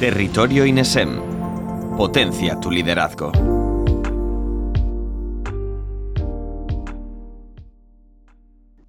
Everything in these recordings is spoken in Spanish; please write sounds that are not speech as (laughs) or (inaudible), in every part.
Territorio INESEM. Potencia tu liderazgo.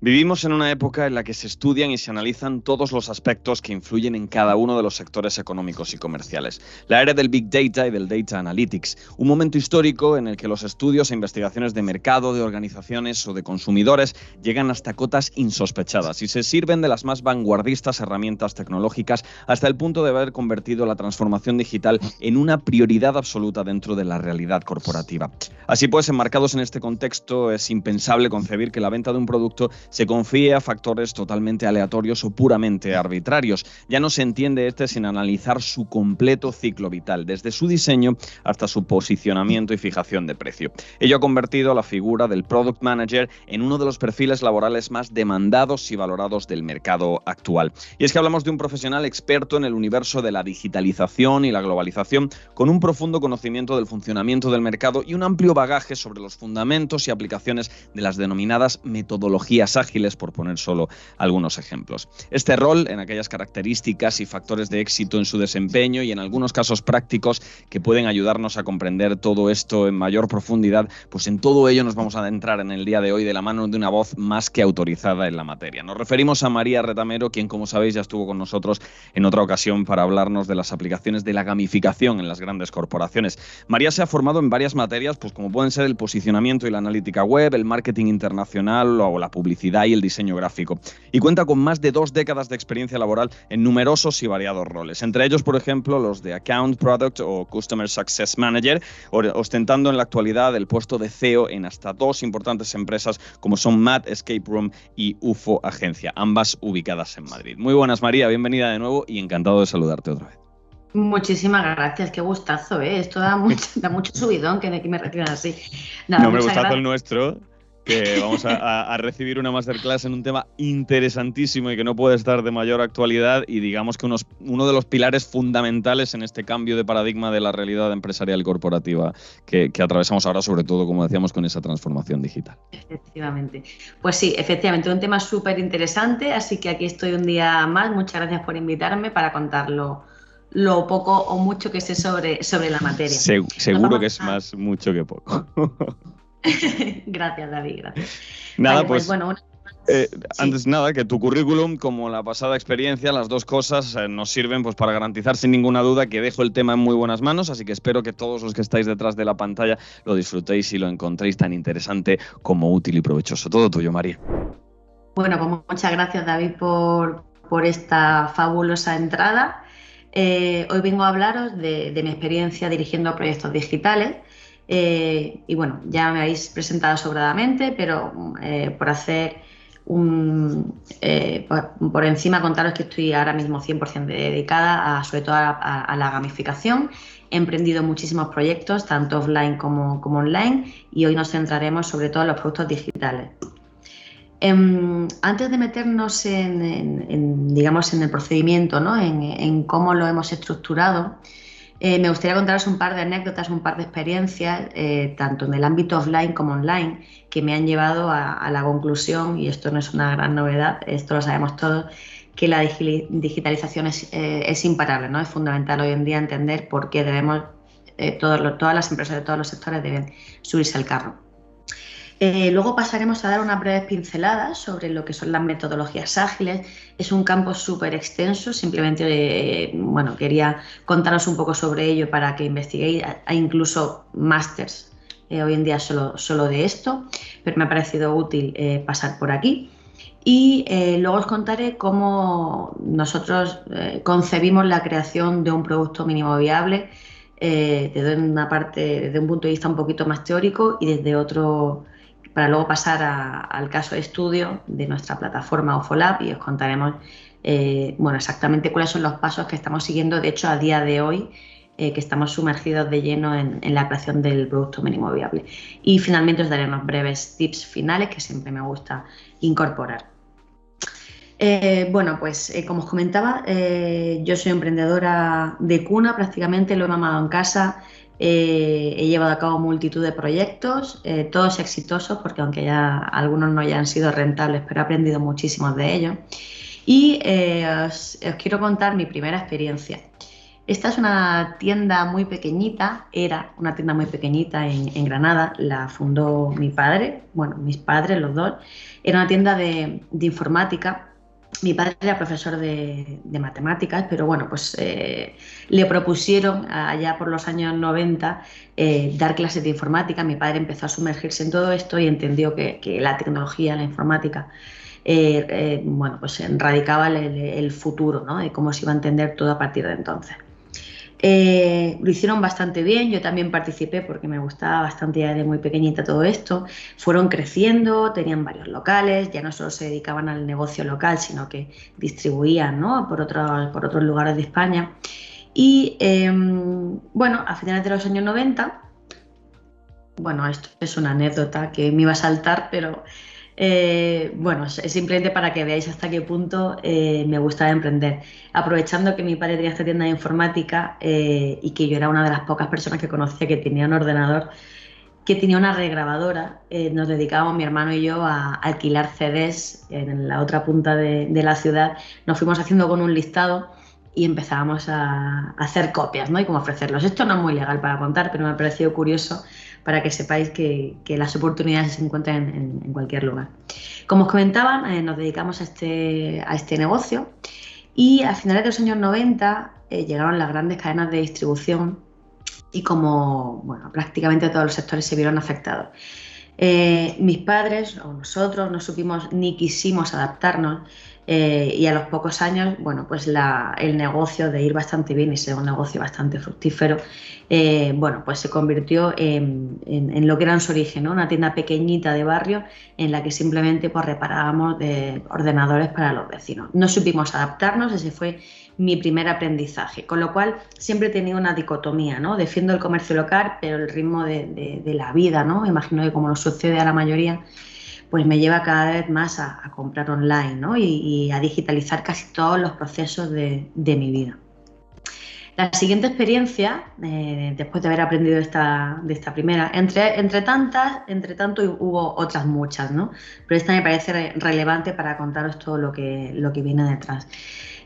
Vivimos en una época en la que se estudian y se analizan todos los aspectos que influyen en cada uno de los sectores económicos y comerciales. La era del Big Data y del Data Analytics, un momento histórico en el que los estudios e investigaciones de mercado, de organizaciones o de consumidores llegan hasta cotas insospechadas y se sirven de las más vanguardistas herramientas tecnológicas hasta el punto de haber convertido la transformación digital en una prioridad absoluta dentro de la realidad corporativa. Así pues, enmarcados en este contexto, es impensable concebir que la venta de un producto se confía a factores totalmente aleatorios o puramente arbitrarios. Ya no se entiende este sin analizar su completo ciclo vital, desde su diseño hasta su posicionamiento y fijación de precio. Ello ha convertido a la figura del Product Manager en uno de los perfiles laborales más demandados y valorados del mercado actual. Y es que hablamos de un profesional experto en el universo de la digitalización y la globalización, con un profundo conocimiento del funcionamiento del mercado y un amplio bagaje sobre los fundamentos y aplicaciones de las denominadas metodologías ágiles, por poner solo algunos ejemplos. Este rol, en aquellas características y factores de éxito en su desempeño y en algunos casos prácticos que pueden ayudarnos a comprender todo esto en mayor profundidad, pues en todo ello nos vamos a adentrar en el día de hoy de la mano de una voz más que autorizada en la materia. Nos referimos a María Retamero, quien como sabéis ya estuvo con nosotros en otra ocasión para hablarnos de las aplicaciones de la gamificación en las grandes corporaciones. María se ha formado en varias materias, pues como pueden ser el posicionamiento y la analítica web, el marketing internacional o la publicidad y el diseño gráfico. Y cuenta con más de dos décadas de experiencia laboral en numerosos y variados roles. Entre ellos, por ejemplo, los de Account Product o Customer Success Manager, ostentando en la actualidad el puesto de CEO en hasta dos importantes empresas como son Mad Escape Room y UFO Agencia, ambas ubicadas en Madrid. Muy buenas, María, bienvenida de nuevo y encantado de saludarte otra vez. Muchísimas gracias, qué gustazo, ¿eh? Esto da (laughs) mucho, da mucho subidón que me reciban así. no, me gustazo el nuestro que vamos a, recibir una masterclass en un tema interesantísimo y que no puede estar de mayor actualidad y digamos que unos, uno de los pilares fundamentales en este cambio de paradigma de la realidad empresarial corporativa que, atravesamos ahora, sobre todo, como decíamos, con esa transformación digital. Efectivamente. Pues sí, efectivamente, un tema súper interesante, así que aquí estoy un día más. Muchas gracias por invitarme para contarlo lo poco o mucho que sé sobre, sobre la materia. seguro que es más mucho que poco. (laughs) (laughs) gracias, David, gracias. Nada, pues, pues. bueno, eh, Antes nada, que tu currículum, como la pasada experiencia, las dos cosas eh, nos sirven pues, para garantizar sin ninguna duda que dejo el tema en muy buenas manos, así que espero que todos los que estáis detrás de la pantalla lo disfrutéis y lo encontréis tan interesante como útil y provechoso. Todo tuyo, María. Bueno, pues muchas gracias, David, por, por esta fabulosa entrada. Eh, hoy vengo a hablaros de, de mi experiencia dirigiendo proyectos digitales eh, y bueno, ya me habéis presentado sobradamente, pero eh, por hacer un, eh, por, encima contaros que estoy ahora mismo 100% dedicada a, sobre todo a, la gamificación. He emprendido muchísimos proyectos, tanto offline como, online, y hoy nos centraremos sobre todo en los productos digitales. Em, antes de meternos en, digamos, en el procedimiento, ¿no? en, cómo lo hemos estructurado, eh, me gustaría contaros un par de anécdotas, un par de experiencias, eh, tanto en el ámbito offline como online, que me han llevado a, la conclusión, y esto no es una gran novedad, esto lo sabemos todos, que la digitalización es, eh, es imparable, ¿no? Es fundamental hoy en día entender por qué debemos, todas las empresas de todos los sectores deben subirse al carro. Eh, luego pasaremos a dar una breve pincelada sobre lo que son las metodologías ágiles. Es un campo súper extenso, simplemente eh, bueno, quería contaros un poco sobre ello para que investiguéis. Hay incluso másters eh, hoy en día solo, solo de esto, pero me ha parecido útil pasar por aquí. Y luego os contaré cómo nosotros concebimos la creación de un producto mínimo viable desde una parte, desde un punto de vista un poquito más teórico y desde otro para luego pasar al caso de estudio de nuestra plataforma OFOLAB y os contaremos eh, bueno, exactamente cuáles son los pasos que estamos siguiendo, de hecho, a día de hoy, eh, que estamos sumergidos de lleno en, la creación del producto mínimo viable. Y finalmente os daré unos breves tips finales que siempre me gusta incorporar. Eh, bueno, pues como os comentaba, yo soy emprendedora de cuna, prácticamente lo he mamado en casa, eh, he llevado a cabo multitud de proyectos, eh, todos exitosos, porque aunque ya algunos no hayan sido rentables, pero he aprendido muchísimos de ellos. Y eh, os, quiero contar mi primera experiencia. Esta es una tienda muy pequeñita, era una tienda muy pequeñita en, Granada, la fundó mi padre, bueno, mis padres, los dos. Era una tienda de, informática. Mi padre era profesor de, matemáticas, pero bueno, pues eh, le propusieron allá por los años 90 eh, dar clases de informática. Mi padre empezó a sumergirse en todo esto y entendió que, la tecnología, la informática, eh, bueno, pues radicaba el, futuro, ¿no? De cómo se iba a entender todo a partir de entonces. Eh, lo hicieron bastante bien, yo también participé porque me gustaba bastante ya de muy pequeñita todo esto. Fueron creciendo, tenían varios locales, ya no solo se dedicaban al negocio local, sino que distribuían por, otros, por otros lugares de España. Y em, bueno, a finales de los años 90, bueno, esto es una anécdota que me iba a saltar, pero eh, bueno, simplemente para que veáis hasta qué punto eh, me gustaba emprender. Aprovechando que mi padre tenía esta tienda de informática eh, y que yo era una de las pocas personas que conocía que tenía un ordenador, que tenía una regrabadora, nos dedicábamos mi hermano y yo a alquilar CDs en la otra punta de, la ciudad. Nos fuimos haciendo con un listado y empezábamos a, hacer copias ¿no? y cómo ofrecerlos. Esto no es muy legal para contar, pero me ha parecido curioso para que sepáis que, las oportunidades se encuentran en, cualquier lugar. Como os comentaba, eh, nos dedicamos a este, a este negocio y a finales de los años 90 eh, llegaron las grandes cadenas de distribución y como bueno, prácticamente todos los sectores se vieron afectados. Eh, mis padres o nosotros no supimos ni quisimos adaptarnos y a los pocos años, bueno, pues el negocio de ir bastante bien y ser un negocio bastante fructífero eh, bueno, pues se convirtió en, lo que era en su origen, una tienda pequeñita de barrio en la que simplemente pues, reparábamos de ordenadores para los vecinos. No supimos adaptarnos, ese fue mi primer aprendizaje, con lo cual siempre he tenido una dicotomía, ¿no? Defiendo el comercio local, pero el ritmo de, la vida, ¿no? Imagino que como nos sucede a la mayoría, pues me lleva cada vez más a, comprar online ¿no? y, a digitalizar casi todos los procesos de mi vida. La siguiente experiencia, eh, después de haber aprendido esta, de esta primera, entre, entre tantas, entre tanto hubo otras muchas, ¿no? Pero esta me parece relevante para contaros todo lo que, lo que viene detrás.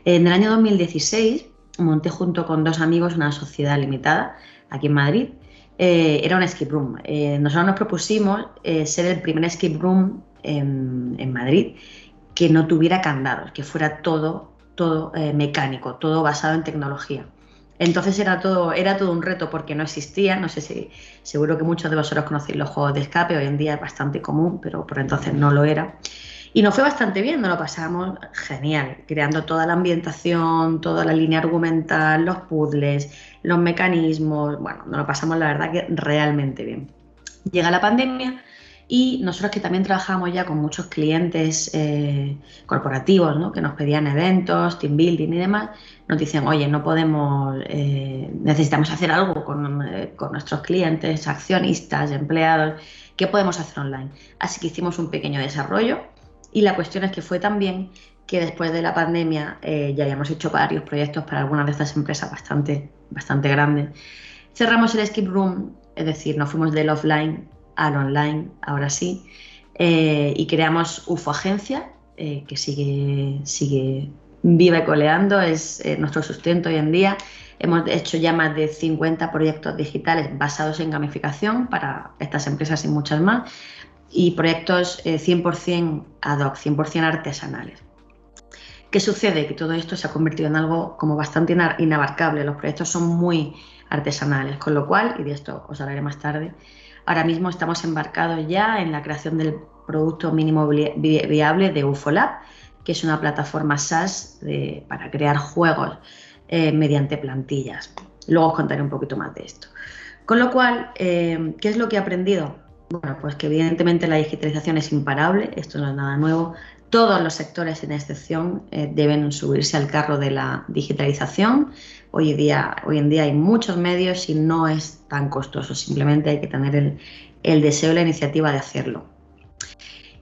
En el año 2016 monté junto con dos amigos una sociedad limitada aquí en Madrid. Eh, era un escape room. Eh, nosotros nos propusimos ser el primer escape room en, en, Madrid que no tuviera candados, que fuera todo, todo mecánico, todo basado en tecnología. Entonces era todo, era todo un reto porque no existía, no sé si, seguro que muchos de vosotros conocéis los juegos de escape, hoy en día es bastante común, pero por entonces no lo era. Y nos fue bastante bien, nos lo pasamos genial, creando toda la ambientación, toda la línea argumental, los puzzles, los mecanismos, bueno, nos lo pasamos la verdad que realmente bien. Llega la pandemia y nosotros que también trabajamos ya con muchos clientes eh, corporativos, ¿no? que nos pedían eventos, team building y demás, nos dicen, oye, no podemos, eh, necesitamos hacer algo eh, con, nuestros clientes, accionistas, empleados, ¿qué podemos hacer online? Así que hicimos un pequeño desarrollo y la cuestión es que fue también que después de la pandemia eh, ya habíamos hecho varios proyectos para algunas de estas empresas bastante, bastante grandes. Cerramos el skip room, es decir, nos fuimos del offline al online, ahora sí, y creamos UFO Agencia, que sigue, sigue vive coleando, es eh, nuestro sustento hoy en día. Hemos hecho ya más de 50 proyectos digitales basados en gamificación para estas empresas y muchas más, y proyectos 100% eh, ad hoc, 100% artesanales. ¿Qué sucede? Que todo esto se ha convertido en algo como bastante inabarcable. Los proyectos son muy artesanales, con lo cual, y de esto os hablaré más tarde, ahora mismo estamos embarcados ya en la creación del producto mínimo viable de UFOLab, que es una plataforma SaaS para crear juegos eh, mediante plantillas. Luego os contaré un poquito más de esto. Con lo cual, eh, ¿qué es lo que he aprendido? Bueno, pues que evidentemente la digitalización es imparable, esto no es nada nuevo. Todos los sectores, sin excepción, eh, deben subirse al carro de la digitalización. Hoy, día, hoy en día hay muchos medios y no es tan costoso, simplemente hay que tener el, deseo y la iniciativa de hacerlo.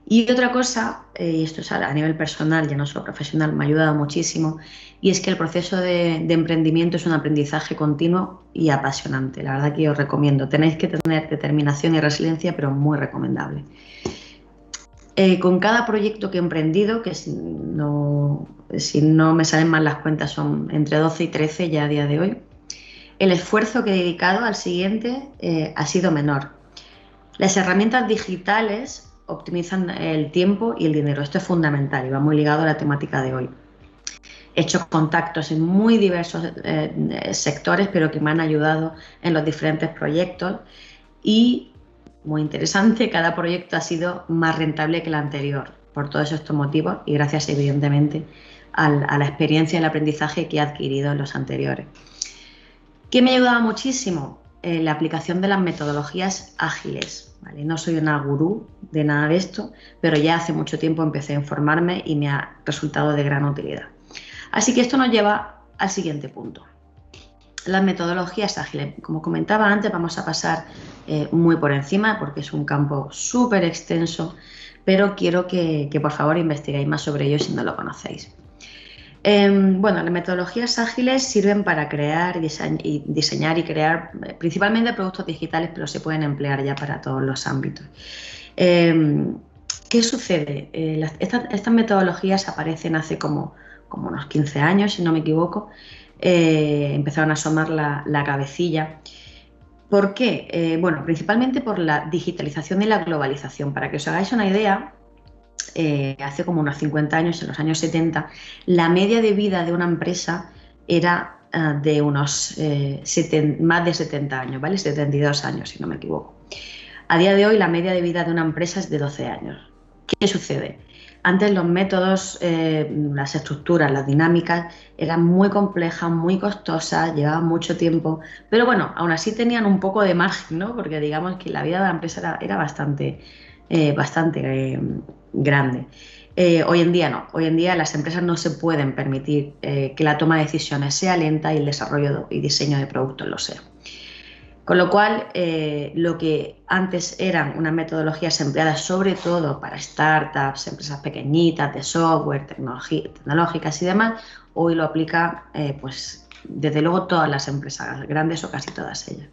Y otra cosa, eh, y esto es a nivel personal, ya no solo profesional, me ha ayudado muchísimo, y es que el proceso de, emprendimiento es un aprendizaje continuo y apasionante. La verdad que os recomiendo. Tenéis que tener determinación y resiliencia, pero muy recomendable. Eh, con cada proyecto que he emprendido, que si no, me salen mal las cuentas son entre 12 y 13 ya a día de hoy, el esfuerzo que he dedicado al siguiente eh, ha sido menor. Las herramientas digitales optimizan el tiempo y el dinero. Esto es fundamental y va muy ligado a la temática de hoy. He hecho contactos en muy diversos eh, sectores, pero que me han ayudado en los diferentes proyectos y, muy interesante, (laughs) cada proyecto ha sido más rentable que el anterior por todos estos motivos y gracias evidentemente a la experiencia y el aprendizaje que he adquirido en los anteriores. ¿Qué me ha ayudado muchísimo? Eh, la aplicación de las metodologías ágiles. No soy una gurú de nada de esto, pero ya hace mucho tiempo empecé a informarme y me ha resultado de gran utilidad. Así que esto nos lleva al siguiente punto. Las metodologías ágiles. Como comentaba antes, vamos a pasar eh, muy por encima porque es un campo súper extenso, pero quiero que, por favor investiguéis más sobre ello si no lo conocéis. Em, bueno, las metodologías ágiles sirven para crear y diseñar y crear eh, principalmente productos digitales, pero se pueden emplear ya para todos los ámbitos. Em, ¿Qué sucede? Eh, estas, metodologías aparecen hace como, como, unos 15 años, si no me equivoco. Eh, empezaron a asomar la, la cabecilla. ¿Por qué? bueno, principalmente por la digitalización y la globalización. Para que os hagáis una idea, eh, hace como unos 50 años, en los años 70, la media de vida de una empresa era eh, de unos eh, más de 70 años, ¿vale? 72 años, si no me equivoco. A día de hoy, la media de vida de una empresa es de 12 años. ¿Qué sucede? Antes los métodos, las estructuras, las dinámicas eran muy complejas, muy costosas, llevaban mucho tiempo, pero bueno, aún así tenían un poco de margen, ¿no? Porque digamos que la vida de la empresa era, bastante, bastante grande. Eh, hoy en día no, hoy en día las empresas no se pueden permitir eh, que la toma de decisiones sea lenta y el desarrollo y diseño de productos lo sea. Con lo cual, eh, lo que antes eran unas metodologías empleadas sobre todo para startups, empresas pequeñitas de software, tecnológicas y demás, hoy lo aplica pues desde luego todas las empresas, grandes o casi todas ellas.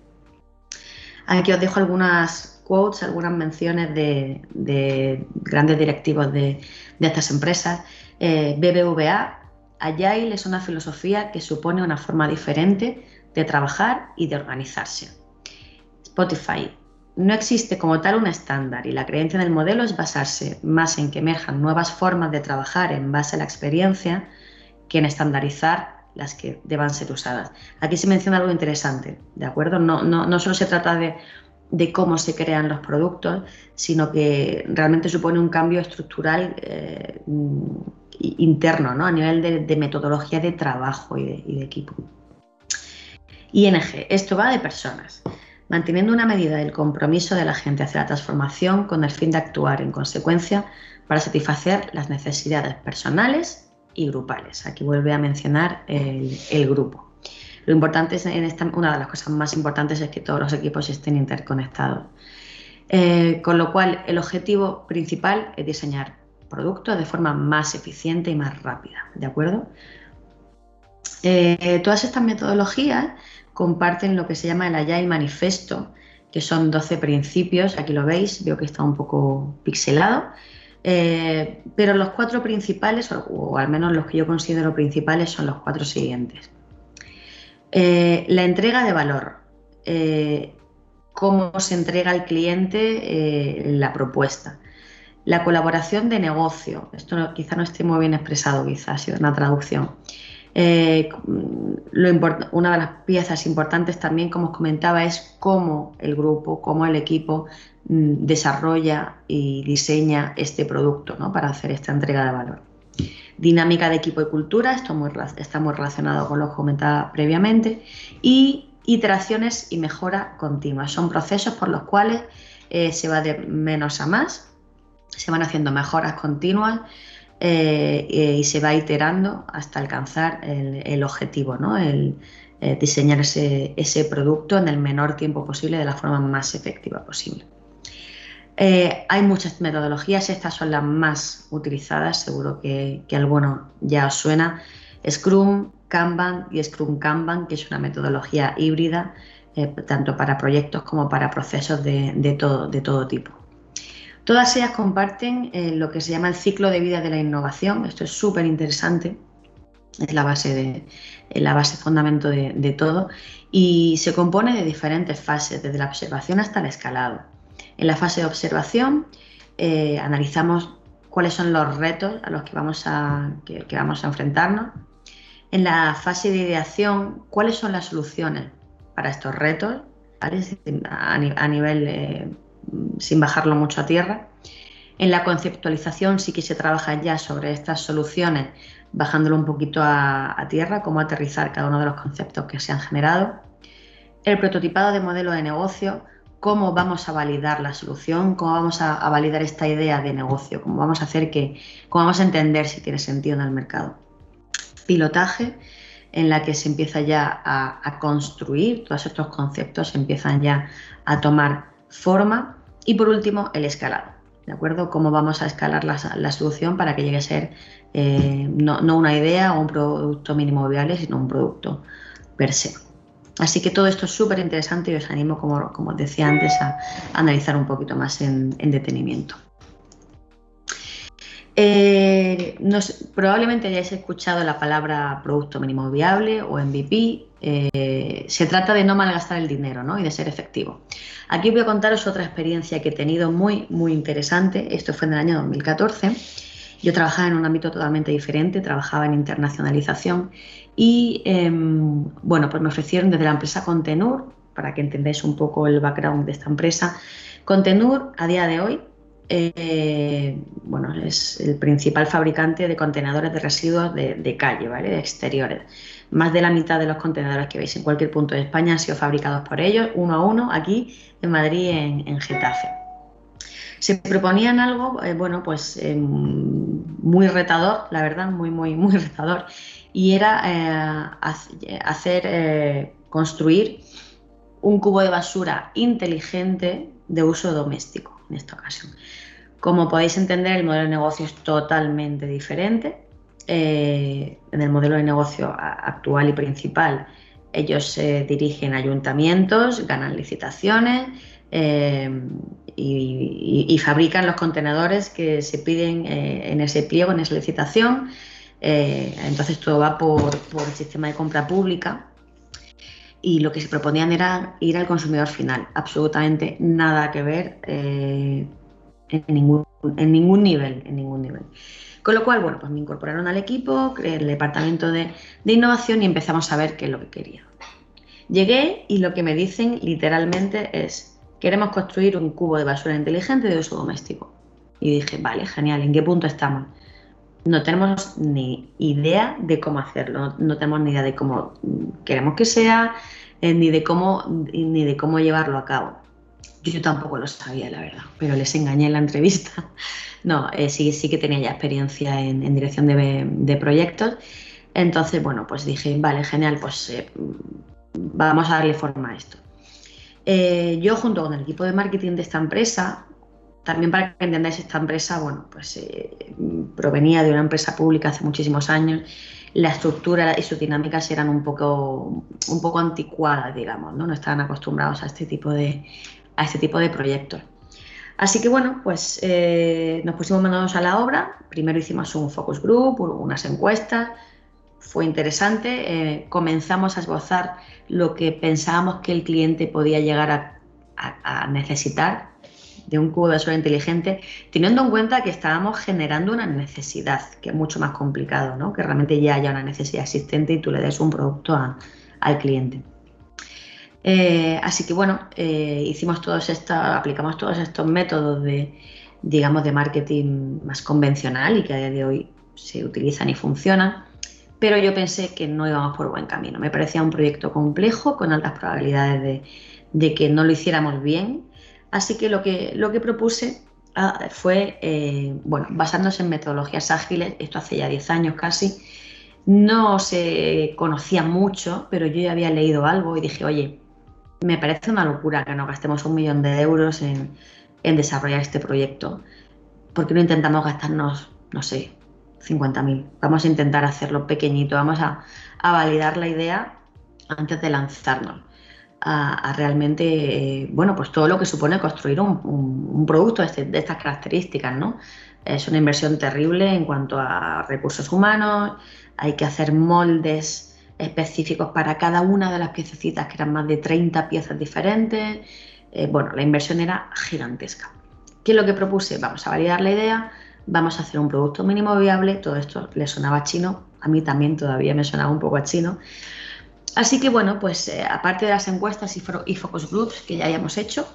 Aquí os dejo algunas quotes, algunas menciones de, grandes directivos de, estas empresas. Eh, BBVA, Agile es una filosofía que supone una forma diferente de trabajar y de organizarse. Spotify, no existe como tal un estándar y la creencia del modelo es basarse más en que emerjan nuevas formas de trabajar en base a la experiencia que en estandarizar las que deban ser usadas. Aquí se menciona algo interesante, ¿de acuerdo? No, no, no solo se trata de de cómo se crean los productos, sino que realmente supone un cambio estructural eh, interno, ¿no? a nivel de, metodología de trabajo y de, equipo. ING, esto va de personas, manteniendo una medida del compromiso de la gente hacia la transformación con el fin de actuar en consecuencia para satisfacer las necesidades personales y grupales. Aquí vuelve a mencionar el grupo. Lo importante es, en esta, una de las cosas más importantes es que todos los equipos estén interconectados. Eh, con lo cual, el objetivo principal es diseñar productos de forma más eficiente y más rápida, ¿de acuerdo? Eh, todas estas metodologías comparten lo que se llama el Agile Manifesto, que son 12 principios, aquí lo veis, veo que está un poco pixelado, eh, pero los cuatro principales, o, al menos los que yo considero principales, son los cuatro siguientes. Eh, la entrega de valor. Eh, cómo se entrega al cliente la propuesta. La colaboración de negocio. Esto quizá no esté muy bien expresado, quizá ha sido una traducción. Una de las piezas importantes también, como os comentaba, es cómo el grupo, cómo el equipo mm, desarrolla y diseña este producto para hacer esta entrega de valor. Dinámica de equipo y cultura, esto está muy relacionado con lo que comentaba previamente. Y iteraciones y mejora continua. Son procesos por los cuales eh, se va de menos a más, se van haciendo mejoras continuas eh, eh, y se va iterando hasta alcanzar el, objetivo, ¿no? el diseñar ese producto en el menor tiempo posible de la forma más efectiva posible. Eh, hay muchas metodologías, estas son las más utilizadas, seguro que, alguno ya os suena. Scrum, Kanban y Scrum Kanban, que es una metodología híbrida, eh, tanto para proyectos como para procesos de todo, tipo. Todas ellas comparten eh, lo que se llama el ciclo de vida de la innovación, esto es súper interesante, es la base, de, la base fundamento de, todo, y se compone de diferentes fases, desde la observación hasta el escalado. En la fase de observación eh, analizamos cuáles son los retos a los que vamos a, que, vamos a enfrentarnos. En la fase de ideación, cuáles son las soluciones para estos retos, a, nivel eh, sin bajarlo mucho a tierra. En la conceptualización sí que se trabaja ya sobre estas soluciones, bajándolo un poquito a, tierra, cómo aterrizar cada uno de los conceptos que se han generado. El prototipado de modelo de negocio, cómo vamos a validar la solución, cómo vamos a, validar esta idea de negocio, cómo vamos a hacer que, cómo vamos a entender si tiene sentido en el mercado. Pilotaje, en la que se empieza ya a, construir, todos estos conceptos empiezan ya a tomar forma. Y por último, el escalado. ¿De acuerdo? Cómo vamos a escalar la, solución para que llegue a ser eh, no, una idea o un producto mínimo viable, sino un producto per se. Así que todo esto es súper interesante y os animo, como, como decía antes, a, analizar un poquito más en detenimiento. Eh, probablemente hayáis escuchado la palabra producto mínimo viable o MVP. Eh, se trata de no malgastar el dinero ¿no? y de ser efectivo. Aquí voy a contaros otra experiencia que he tenido muy, muy interesante. Esto fue en el año 2014. Yo trabajaba en un ámbito totalmente diferente, trabajaba en internacionalización y em, bueno, pues me ofrecieron desde la empresa Contenur, para que entendáis un poco el background de esta empresa. Contenur a día de hoy eh, bueno, es el principal fabricante de contenedores de residuos de, calle, ¿vale? de exteriores. Más de la mitad de los contenedores que veis en cualquier punto de España han sido fabricados por ellos, uno a uno, aquí en Madrid, en, Getafe. Se proponían algo, eh, bueno, pues eh, muy retador, la verdad, muy, muy, muy (laughs) retador, y era hacer, construir un cubo de basura inteligente de uso doméstico en esta ocasión. Como podéis entender, el modelo de negocio es totalmente diferente. Eh, en el modelo de negocio actual y principal, ellos se dirigen a ayuntamientos, ganan licitaciones eh, y, fabrican los contenedores que se piden eh, en ese pliego, en esa licitación. entonces todo va por, el sistema de compra pública y lo que se proponían era ir al consumidor final, absolutamente nada que ver en ningún, nivel, en ningún nivel. Con lo cual, bueno, pues me incorporaron al equipo, el departamento de, innovación y empezamos a ver qué es lo que quería. Llegué y lo que me dicen literalmente es, queremos construir un cubo de basura inteligente de uso doméstico. Y dije, vale, genial, ¿en qué punto estamos? No tenemos ni idea de cómo hacerlo, no, tenemos ni idea de cómo queremos que sea, eh, ni, de cómo, ni de cómo llevarlo a cabo. Yo tampoco lo sabía, la verdad, pero les engañé en la entrevista. (laughs) No, eh, sí, sí que tenía ya experiencia en, dirección de, proyectos. Entonces, bueno, pues dije, vale, genial, pues eh, vamos a darle forma a esto. Eh, yo junto con el equipo de marketing de esta empresa, también para que entendáis esta empresa, bueno, pues provenía de una empresa pública hace muchísimos años, la estructura y sus dinámicas eran un poco, un poco anticuadas, digamos, ¿no? no estaban acostumbrados a este tipo de, a este tipo de proyectos. Así que bueno, pues eh, nos pusimos manos a la obra. Primero hicimos un focus group, unas encuestas. Fue interesante. Eh, comenzamos a esbozar lo que pensábamos que el cliente podía llegar a, necesitar de un cubo de basura inteligente, teniendo en cuenta que estábamos generando una necesidad, que es mucho más complicado, ¿no? que realmente ya haya una necesidad existente y tú le des un producto al cliente. Eh, así que bueno, eh, hicimos todos aplicamos todos estos métodos de, digamos, de marketing más convencional y que a día de hoy se utilizan y funcionan, pero yo pensé que no íbamos por buen camino. Me parecía un proyecto complejo, con altas probabilidades de, que no lo hiciéramos bien, así que lo que, lo que propuse ah, fue, eh, bueno, basándose en metodologías ágiles, esto hace ya 10 años casi, no se conocía mucho, pero yo ya había leído algo y dije, oye, me parece una locura que no gastemos un millón de euros en, desarrollar este proyecto. ¿Por qué no intentamos gastarnos, no sé, 50.000? Vamos a intentar hacerlo pequeñito, vamos a, validar la idea antes de lanzarnos a, realmente, eh, bueno, pues todo lo que supone construir un, producto este, de, estas características, ¿no? Es una inversión terrible en cuanto a recursos humanos, hay que hacer moldes específicos para cada una de las piececitas, que eran más de 30 piezas diferentes. Eh, bueno, la inversión era gigantesca. ¿Qué es lo que propuse? Vamos a validar la idea, vamos a hacer un producto mínimo viable. Todo esto le sonaba chino, a mí también todavía me sonaba un poco a chino. Así que bueno, pues eh, aparte de las encuestas y, focus groups que ya hayamos hecho,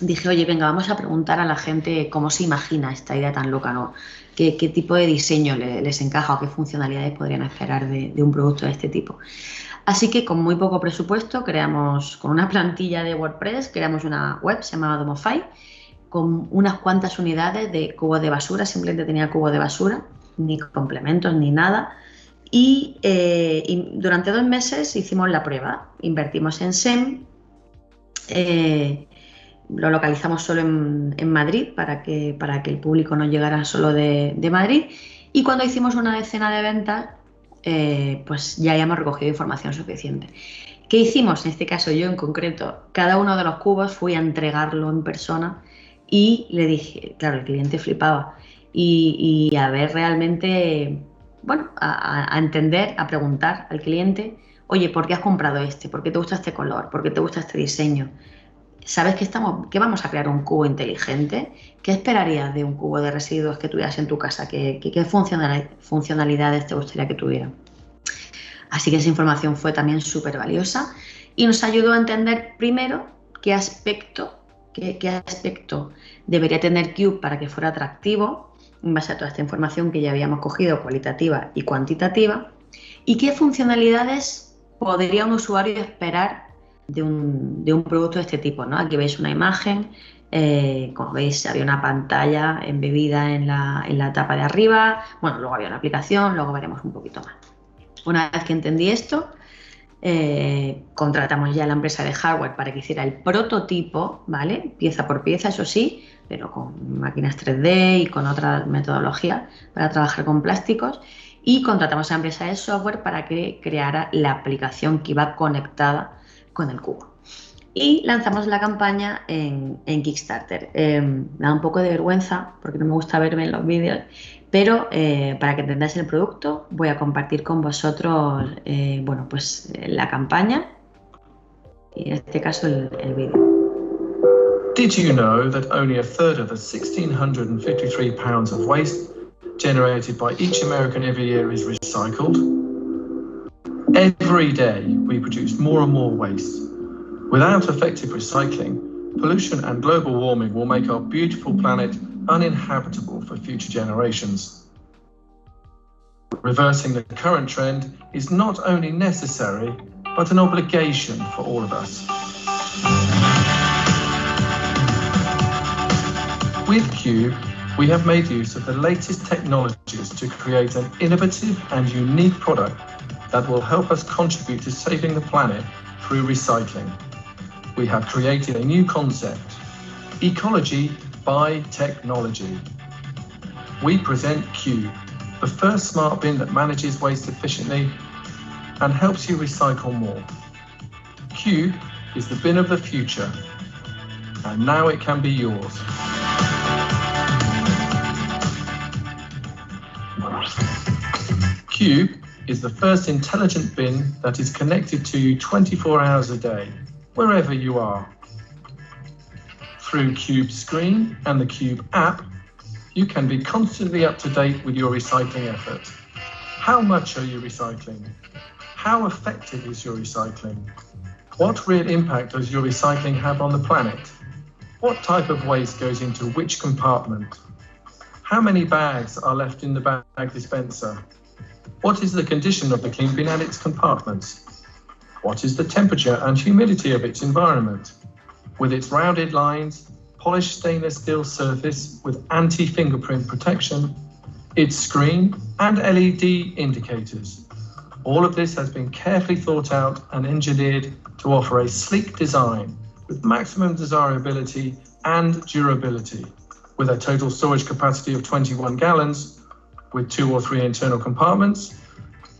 dije, oye, venga, vamos a preguntar a la gente cómo se imagina esta idea tan loca, ¿no? ¿Qué, tipo de diseño les encaja o qué funcionalidades podrían esperar de, un producto de este tipo? Así que con muy poco presupuesto creamos, con una plantilla de WordPress, creamos una web, se llamaba Domofy, con unas cuantas unidades de cubos de basura, simplemente tenía cubos de basura, ni complementos ni nada. Y, eh, durante dos meses hicimos la prueba, invertimos en SEM, eh, lo localizamos solo en, Madrid para que, para que el público no llegara solo de, Madrid. Y cuando hicimos una decena de ventas, eh, pues ya habíamos recogido información suficiente. ¿Qué hicimos? En este caso yo en concreto, cada uno de los cubos fui a entregarlo en persona y le dije, claro, el cliente flipaba. Y, a ver realmente, bueno, a, a, entender, a preguntar al cliente, oye, ¿por qué has comprado este? ¿Por qué te gusta este color? ¿Por qué te gusta este diseño? ¿Sabes que, estamos, que vamos a crear un cubo inteligente? ¿Qué esperarías de un cubo de residuos que tuvieras en tu casa? ¿Qué, qué, funcionalidades te gustaría que tuviera? Así que esa información fue también súper valiosa y nos ayudó a entender primero qué aspecto, qué, qué aspecto debería tener Cube para que fuera atractivo en base a toda esta información que ya habíamos cogido, cualitativa y cuantitativa, y qué funcionalidades podría un usuario esperar de un, de un producto de este tipo. ¿no? Aquí veis una imagen, eh, como veis había una pantalla embebida en la, en la tapa de arriba, bueno, luego había una aplicación, luego veremos un poquito más. Una vez que entendí esto, eh, contratamos ya a la empresa de hardware para que hiciera el prototipo, ¿vale? Pieza por pieza, eso sí, pero con máquinas 3D y con otra metodología para trabajar con plásticos. Y contratamos a la empresa de software para que creara la aplicación que iba conectada con el cubo. Y lanzamos la campaña en, Kickstarter. Eh, me da un poco de vergüenza porque no me gusta verme en los vídeos, pero eh, para que entendáis el producto voy a compartir con vosotros eh, bueno, pues, la campaña y en este caso el, el vídeo. Did you know that only a third of the 1,653 pounds of waste generated by each American every year is recycled? Every day we produce more and more waste. Without effective recycling, pollution and global warming will make our beautiful planet uninhabitable for future generations. Reversing the current trend is not only necessary, but an obligation for all of us. With Cube, we have made use of the latest technologies to create an innovative and unique product that will help us contribute to saving the planet through recycling. We have created a new concept, ecology by technology. We present Cube, the first smart bin that manages waste efficiently and helps you recycle more. Cube is the bin of the future, and now it can be yours. Cube is the first intelligent bin that is connected to you 24 hours a day, wherever you are. Through Cube Screen and the Cube app, you can be constantly up to date with your recycling effort. How much are you recycling? How effective is your recycling? What real impact does your recycling have on the planet? What type of waste goes into which compartment? How many bags are left in the bag dispenser? What is the condition of the clean bin and its compartments? What is the temperature and humidity of its environment? With its rounded lines, polished stainless steel surface with anti-fingerprint protection, its screen and LED indicators. All of this has been carefully thought out and engineered to offer a sleek design with maximum desirability and durability. With a total storage capacity of 21 gallons, with two or three internal compartments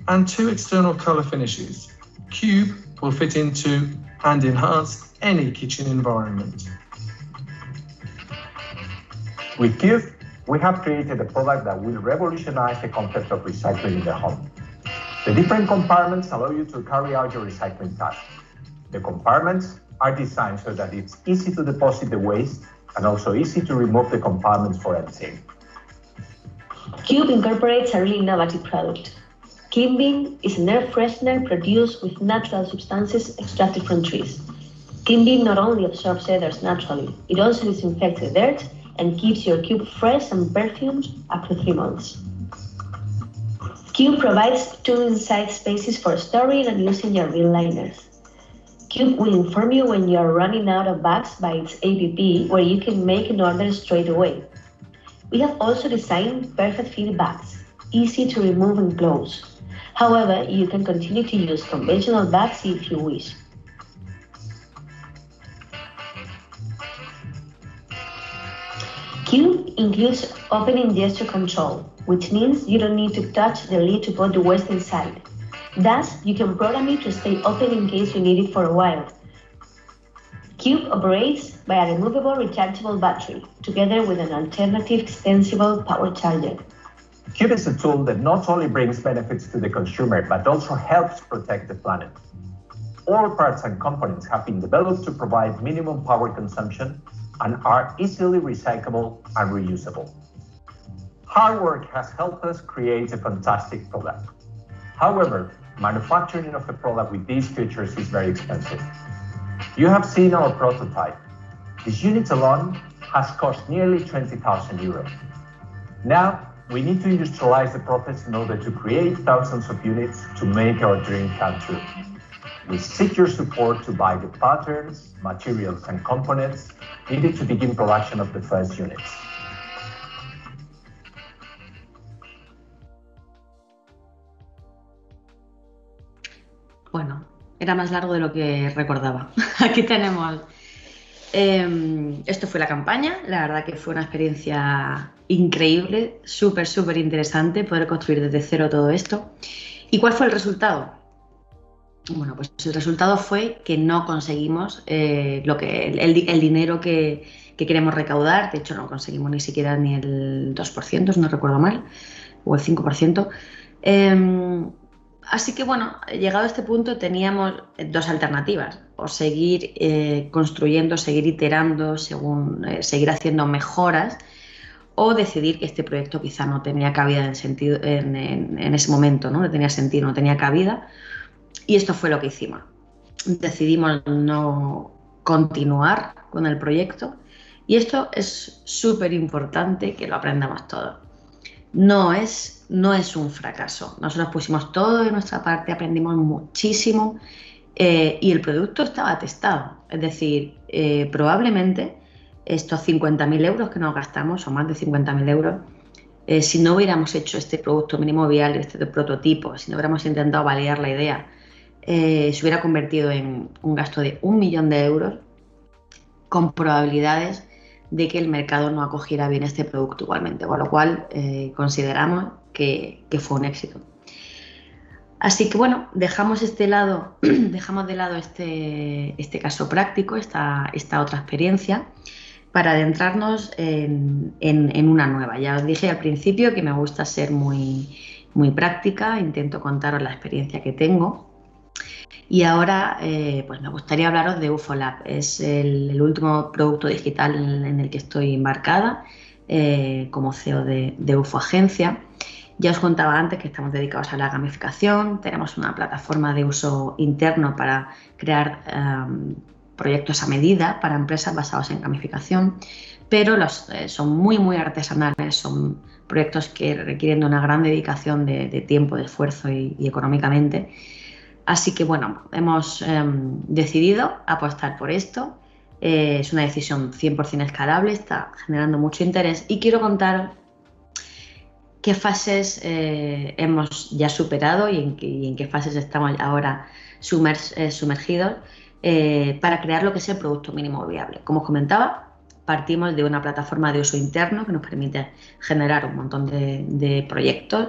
and two external color finishes. Cube will fit into and enhance any kitchen environment. With Cube, we have created a product that will revolutionize the concept of recycling in the home. The different compartments allow you to carry out your recycling task. The compartments are designed so that it's easy to deposit the waste and also easy to remove the compartments for emptying. Cube incorporates a really innovative product. Clean is an air freshener produced with natural substances extracted from trees. Clean not only absorbs odors naturally, it also disinfects the dirt and keeps your cube fresh and perfumed up to three months. Cube provides two inside spaces for storing and using your bin liners. Cube will inform you when you are running out of bags by its APP, where you can make an order straight away. We have also designed perfect bags, easy to remove and close. However, you can continue to use conventional bags if you wish. Cube includes opening gesture control, which means you don't need to touch the lid to put the waste inside. Thus, you can program it to stay open in case you need it for a while. Cube operates by a removable rechargeable battery, together with an alternative extensible power charger. Cube is a tool that not only brings benefits to the consumer, but also helps protect the planet. All parts and components have been developed to provide minimum power consumption and are easily recyclable and reusable. Hard work has helped us create a fantastic product. However, manufacturing of the product with these features is very expensive. You have seen our prototype. This unit alone has cost nearly 20,000 euros. Now, we need to industrialize the process in order to create thousands of units to make our dream come true. We seek your support to buy the patterns, materials, and components needed to begin production of the first units. Bueno, era más largo de lo que recordaba. (laughs) Aquí tenemos. Eh, esto fue la campaña. La verdad que fue una experiencia increíble, súper, súper interesante poder construir desde cero todo esto. ¿Y cuál fue el resultado? Bueno, pues el resultado fue que no conseguimos eh, lo que, el, dinero que, que, queremos recaudar. De hecho, no conseguimos ni siquiera ni el 2%, si no recuerdo mal, o el 5%. Eh, Así que bueno, llegado a este punto teníamos dos alternativas, o seguir eh, construyendo, seguir iterando, eh, seguir haciendo mejoras, o decidir que este proyecto quizá no tenía cabida en, sentido, en, en, en, ese momento, ¿no? no tenía sentido, no tenía cabida, y esto fue lo que hicimos. Decidimos no continuar con el proyecto, y esto es súper importante que lo aprendamos todos. No es no es un fracaso. Nosotros pusimos todo de nuestra parte, aprendimos muchísimo eh, y el producto estaba testado. Es decir, eh, probablemente estos 50.000 euros que nos gastamos, o más de 50.000 euros, eh, si no hubiéramos hecho este producto mínimo viable, este prototipo, si no hubiéramos intentado validar la idea, se hubiera convertido en un gasto de un millón de euros con probabilidades de que el mercado no acogiera bien este producto igualmente, con lo cual eh, consideramos que, fue un éxito. Así que bueno, dejamos, este lado, (clears throat) dejamos de lado este, este caso práctico, esta, esta, otra experiencia, para adentrarnos en, en, en, una nueva. Ya os dije al principio que me gusta ser muy, muy práctica, intento contaros la experiencia que tengo y ahora eh, pues me gustaría hablaros de UFOLab. Es el, último producto digital en el que estoy embarcada eh, como CEO de, de, UFO Agencia. Ya os contaba antes que estamos dedicados a la gamificación, tenemos una plataforma de uso interno para crear proyectos a medida para empresas basados en gamificación, pero los, eh, son muy, muy artesanales, son proyectos que requieren de una gran dedicación de, tiempo, de esfuerzo y económicamente Así que bueno, hemos eh, decidido apostar por esto. Eh, es una decisión 100% escalable, está generando mucho interés y quiero contar qué fases eh, hemos ya superado y en, qué, fases estamos ahora eh, sumergidos para crear lo que es el producto mínimo viable. Como os comentaba, partimos de una plataforma de uso interno que nos permite generar un montón de proyectos,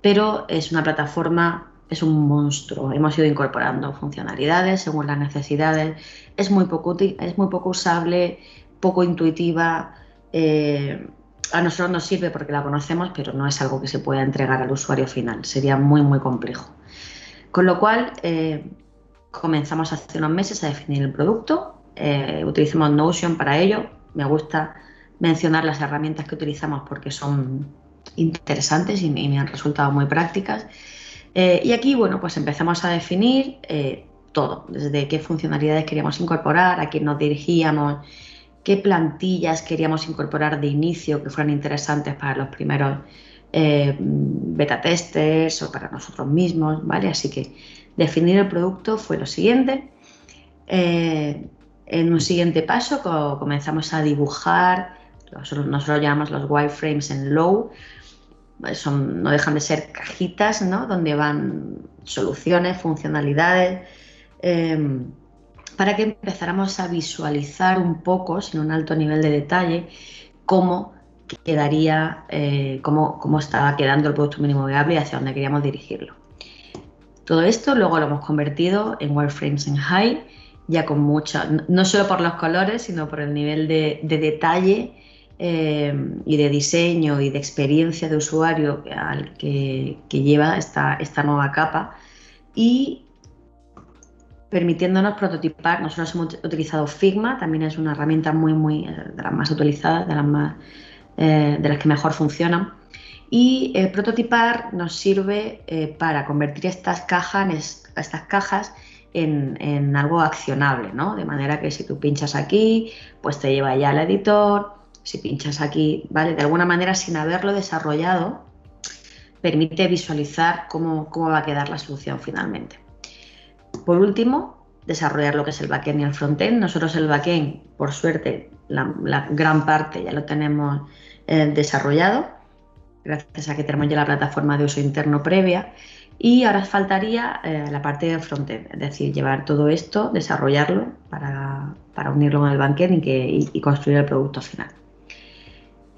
pero es una plataforma es un monstruo. Hemos ido incorporando funcionalidades según las necesidades. Es muy poco, es muy poco usable, poco intuitiva. Eh, a nosotros nos sirve porque la conocemos, pero no es algo que se pueda entregar al usuario final. Sería muy, muy complejo. Con lo cual, eh, comenzamos hace unos meses a definir el producto. Eh, utilizamos Notion para ello. Me gusta mencionar las herramientas que utilizamos porque son interesantes y, me han resultado muy prácticas. Eh, y aquí, bueno, pues empezamos a definir todo, desde qué funcionalidades queríamos incorporar, a quién nos dirigíamos, qué plantillas queríamos incorporar de inicio que fueran interesantes para los primeros eh, beta testers o para nosotros mismos, ¿vale? Así que definir el producto fue lo siguiente. Eh, en un siguiente paso comenzamos a dibujar, nosotros llamamos los wireframes en low, son, no dejan de ser cajitas, ¿no? Donde van soluciones, funcionalidades. Eh, para que empezáramos a visualizar un poco, sin un alto nivel de detalle, cómo quedaría, eh, cómo, cómo, estaba quedando el producto mínimo viable y hacia dónde queríamos dirigirlo. Todo esto luego lo hemos convertido en wireframes en high, ya con mucha, no solo por los colores, sino por el nivel de, detalle eh, y de diseño y de experiencia de usuario al que, lleva esta, esta nueva capa. Y permitiéndonos prototipar. Nosotros hemos utilizado Figma, también es una herramienta muy, muy eh, de las más utilizadas, de las, más, eh, de las que mejor funcionan. Y eh, prototipar nos sirve para convertir estas cajas, estas cajas en, en, algo accionable, ¿no? De manera que si tú pinchas aquí, pues te lleva ya al editor. Si pinchas aquí, ¿vale? De alguna manera, sin haberlo desarrollado, permite visualizar cómo, cómo va a quedar la solución finalmente. Por último, desarrollar lo que es el backend y el frontend. Nosotros el backend, por suerte, la, gran parte ya lo tenemos eh, desarrollado, gracias a que tenemos ya la plataforma de uso interno previa. Y ahora faltaría eh, la parte del frontend, es decir, llevar todo esto, desarrollarlo para, unirlo con el backend y construir el producto final.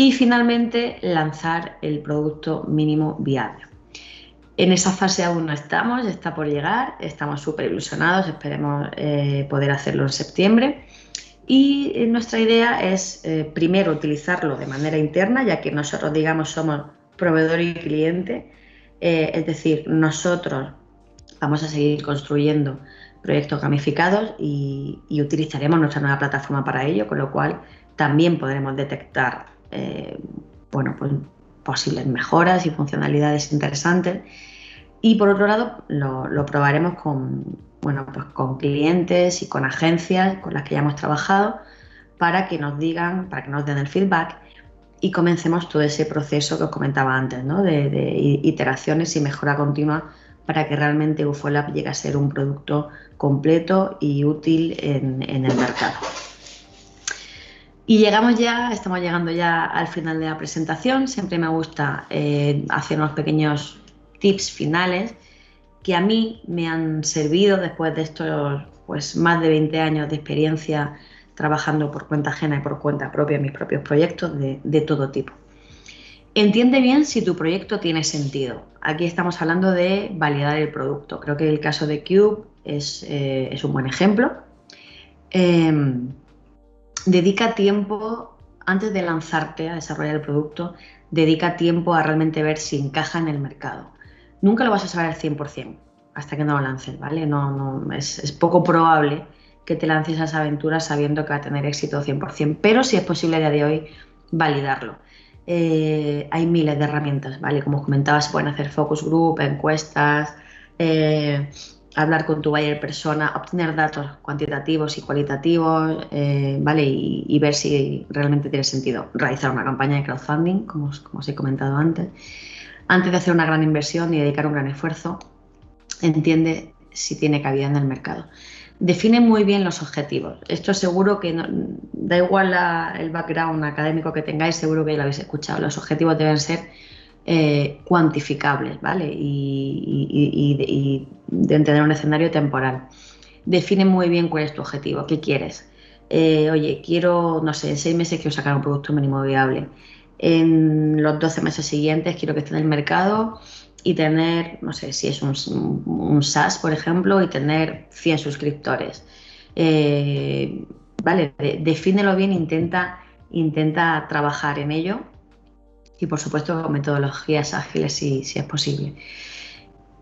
Y finalmente lanzar el producto mínimo viable. En esa fase aún no estamos, está por llegar, estamos súper ilusionados, esperemos eh, poder hacerlo en septiembre. Y eh, nuestra idea es eh, primero utilizarlo de manera interna, ya que nosotros, digamos, somos proveedor y cliente, es decir, nosotros vamos a seguir construyendo proyectos gamificados y, utilizaremos nuestra nueva plataforma para ello, con lo cual también podremos detectar bueno, pues, posibles mejoras y funcionalidades interesantes y por otro lado, lo, probaremos con, bueno, pues con clientes y con agencias con las que ya hemos trabajado para que nos digan, para que nos den el feedback y comencemos todo ese proceso que os comentaba antes, ¿no? de, iteraciones y mejora continua para que realmente UFOLAB llegue a ser un producto completo y útil en, el mercado. Y llegamos ya, estamos llegando ya al final de la presentación. Siempre me gusta eh, hacer unos pequeños tips finales que a mí me han servido después de estos pues, más de 20 años de experiencia trabajando por cuenta ajena y por cuenta propia en mis propios proyectos de, todo tipo. Entiende bien si tu proyecto tiene sentido. Aquí estamos hablando de validar el producto. Creo que el caso de Cube es, eh, un buen ejemplo. Em, dedica tiempo, antes de lanzarte a desarrollar el producto, dedica tiempo a realmente ver si encaja en el mercado nunca lo vas a saber al 100% hasta que no lo lances, ¿vale? No, no, es, poco probable que te lances a esa aventura sabiendo que va a tener éxito 100%, pero si es posible a día de hoy validarlo. Eh, hay miles de herramientas, ¿vale? Como os comentaba, se pueden hacer focus group, encuestas, eh, hablar con tu buyer persona, obtener datos cuantitativos y cualitativos, eh, ¿vale? Y, ver si realmente tiene sentido realizar una campaña de crowdfunding, como, como os he comentado antes antes de hacer una gran inversión y dedicar un gran esfuerzo, entiende si tiene cabida en el mercado. Define muy bien los objetivos. Esto seguro que da igual el background académico que tengáis, seguro que ya lo habéis escuchado. Los objetivos deben ser eh, cuantificables, ¿vale? Y, de tener un escenario temporal. Define muy bien cuál es tu objetivo, qué quieres. Eh, oye, quiero, no sé, en seis meses quiero sacar un producto mínimo viable en los 12 meses siguientes quiero que esté en el mercado y tener, no sé si es un, SaaS, por ejemplo, y tener 100 suscriptores. Eh, vale, defínelo bien, intenta, intenta trabajar en ello y por supuesto con metodologías ágiles si, si es posible.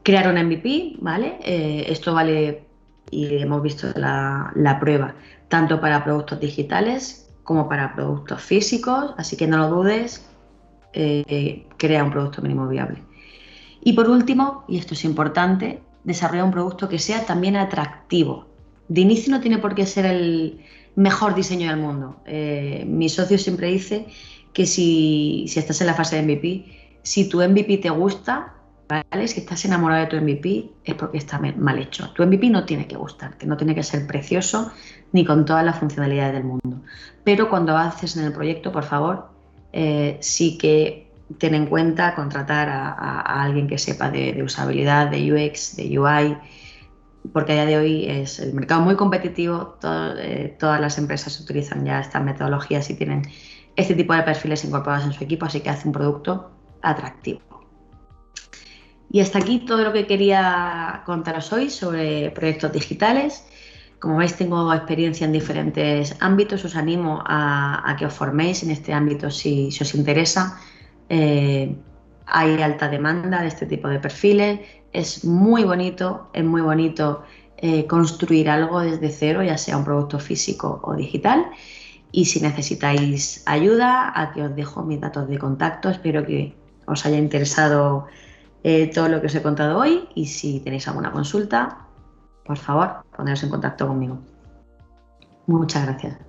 Crear un MVP, ¿vale? Eh, esto vale y hemos visto la, la, prueba tanto para productos digitales como para productos físicos, así que no lo dudes, eh, crea un producto mínimo viable. Y por último, y esto es importante, desarrolla un producto que sea también atractivo. De inicio no tiene por qué ser el mejor diseño del mundo. Eh, mi socio siempre dice que si, estás en la fase de MVP, si tu MVP te gusta, ¿vale? si estás enamorado de tu MVP, es porque está mal hecho. Tu MVP no tiene que gustarte, no tiene que ser precioso ni con todas las funcionalidades del mundo. Pero cuando haces en el proyecto, por favor, eh, sí que ten en cuenta contratar a, alguien que sepa de, usabilidad, de UX, de UI, porque a día de hoy es el mercado muy competitivo, eh, todas las empresas utilizan ya estas metodologías y tienen este tipo de perfiles incorporados en su equipo, así que hace un producto atractivo. Y hasta aquí todo lo que quería contaros hoy sobre proyectos digitales. Como veis, tengo experiencia en diferentes ámbitos. Os animo a, que os forméis en este ámbito si os interesa. Eh, hay alta demanda de este tipo de perfiles, es muy bonito, es muy bonito eh, construir algo desde cero, ya sea un producto físico o digital. Y si necesitáis ayuda, aquí os dejo mis datos de contacto. Espero que os haya interesado eh, todo lo que os he contado hoy y si tenéis alguna consulta, por favor, poneros en contacto conmigo. Muchas gracias.